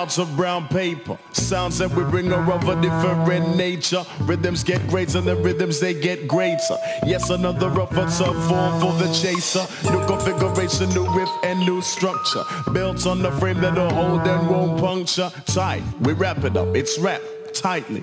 clouds of brown paper. Sounds that we bring are of a different nature. Rhythms get greater and the rhythms they get greater. Yes, another officer form for the chaser. New configuration, new riff and new structure. Built on the frame that'll hold and won't puncture. Tight, we wrap it up, it's wrapped tightly.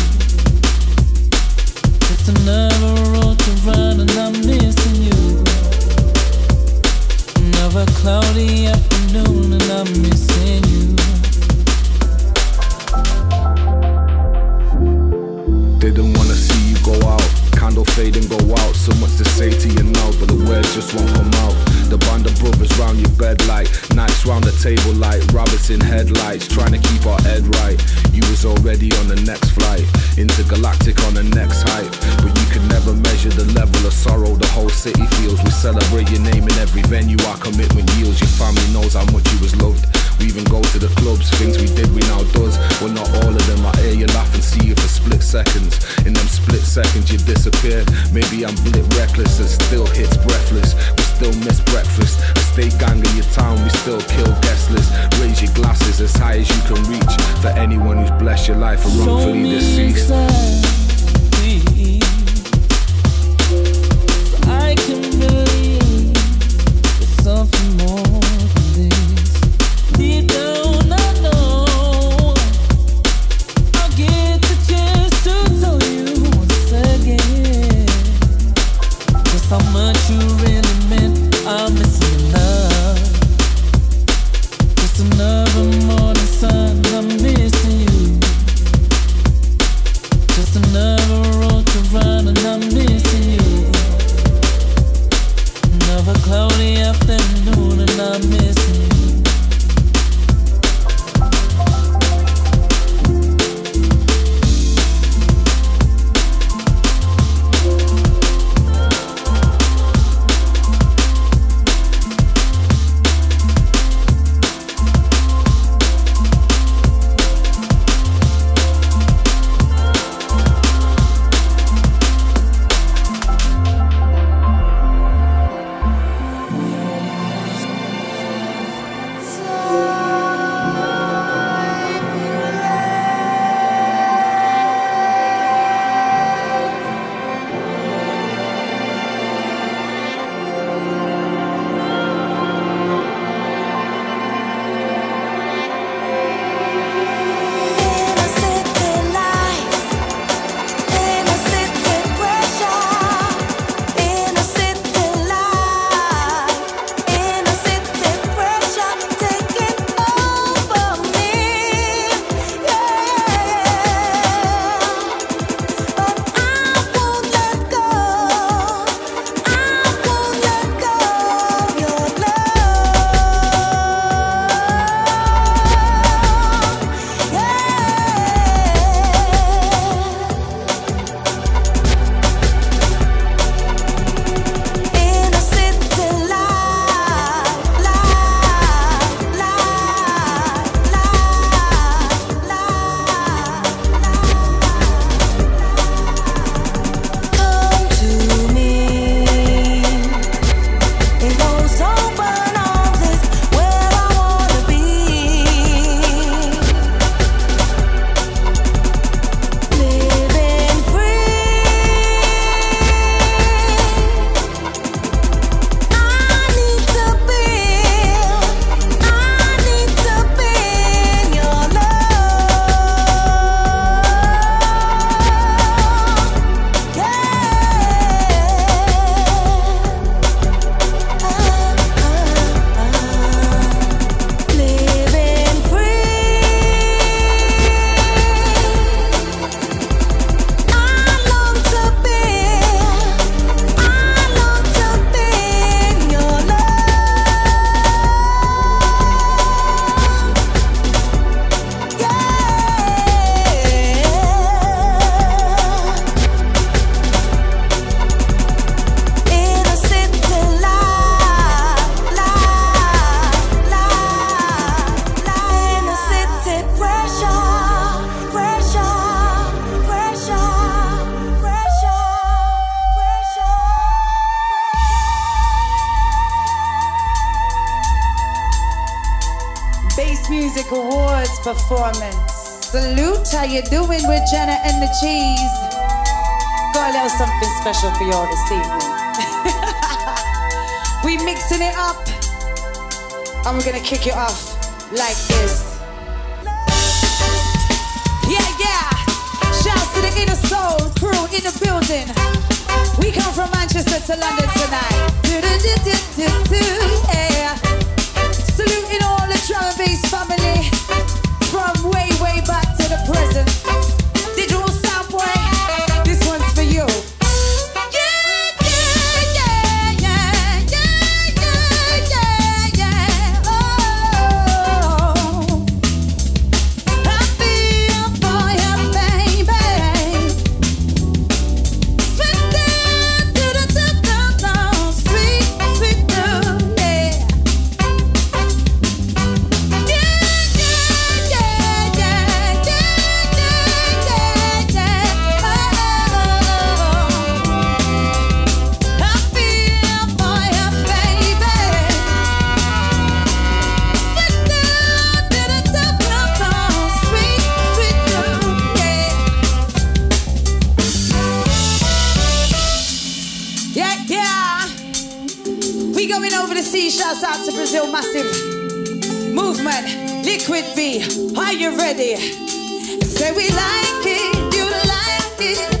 Another road to run, and I'm missing you. Another cloudy afternoon, and I'm missing you. Fade and go out. So much to say to you now, but the words just won't come out. The band of brothers round your bed like knights round the table like rabbits in headlights, trying to keep our head right. You was already on the next flight, intergalactic on the next hype. But you could never measure the level of sorrow the whole city feels. We celebrate your name in every venue, our commitment yields. Your family knows how much you was loved. We even go to the clubs, things we did we now does. Well, not all of them. I hear you laugh and see if for split seconds. In them split seconds, you disappear. Maybe I'm blit reckless and still hits breathless. We still miss breakfast. A state gang in your town, we still kill guest list. Raise your glasses as high as you can reach. For anyone who's blessed your life or wrongfully deceased. Bass Music Awards performance. Salute, how you doing with Jenna and the Cheese? Got a little something special for y'all this evening. we mixing it up. I'm gonna kick it off like this. Yeah, yeah. Shouts to the inner soul crew in the building. We come from Manchester to London tonight. Shouts out to Brazil Massive Movement, Liquid V. Are you ready? Say we like it, you like it.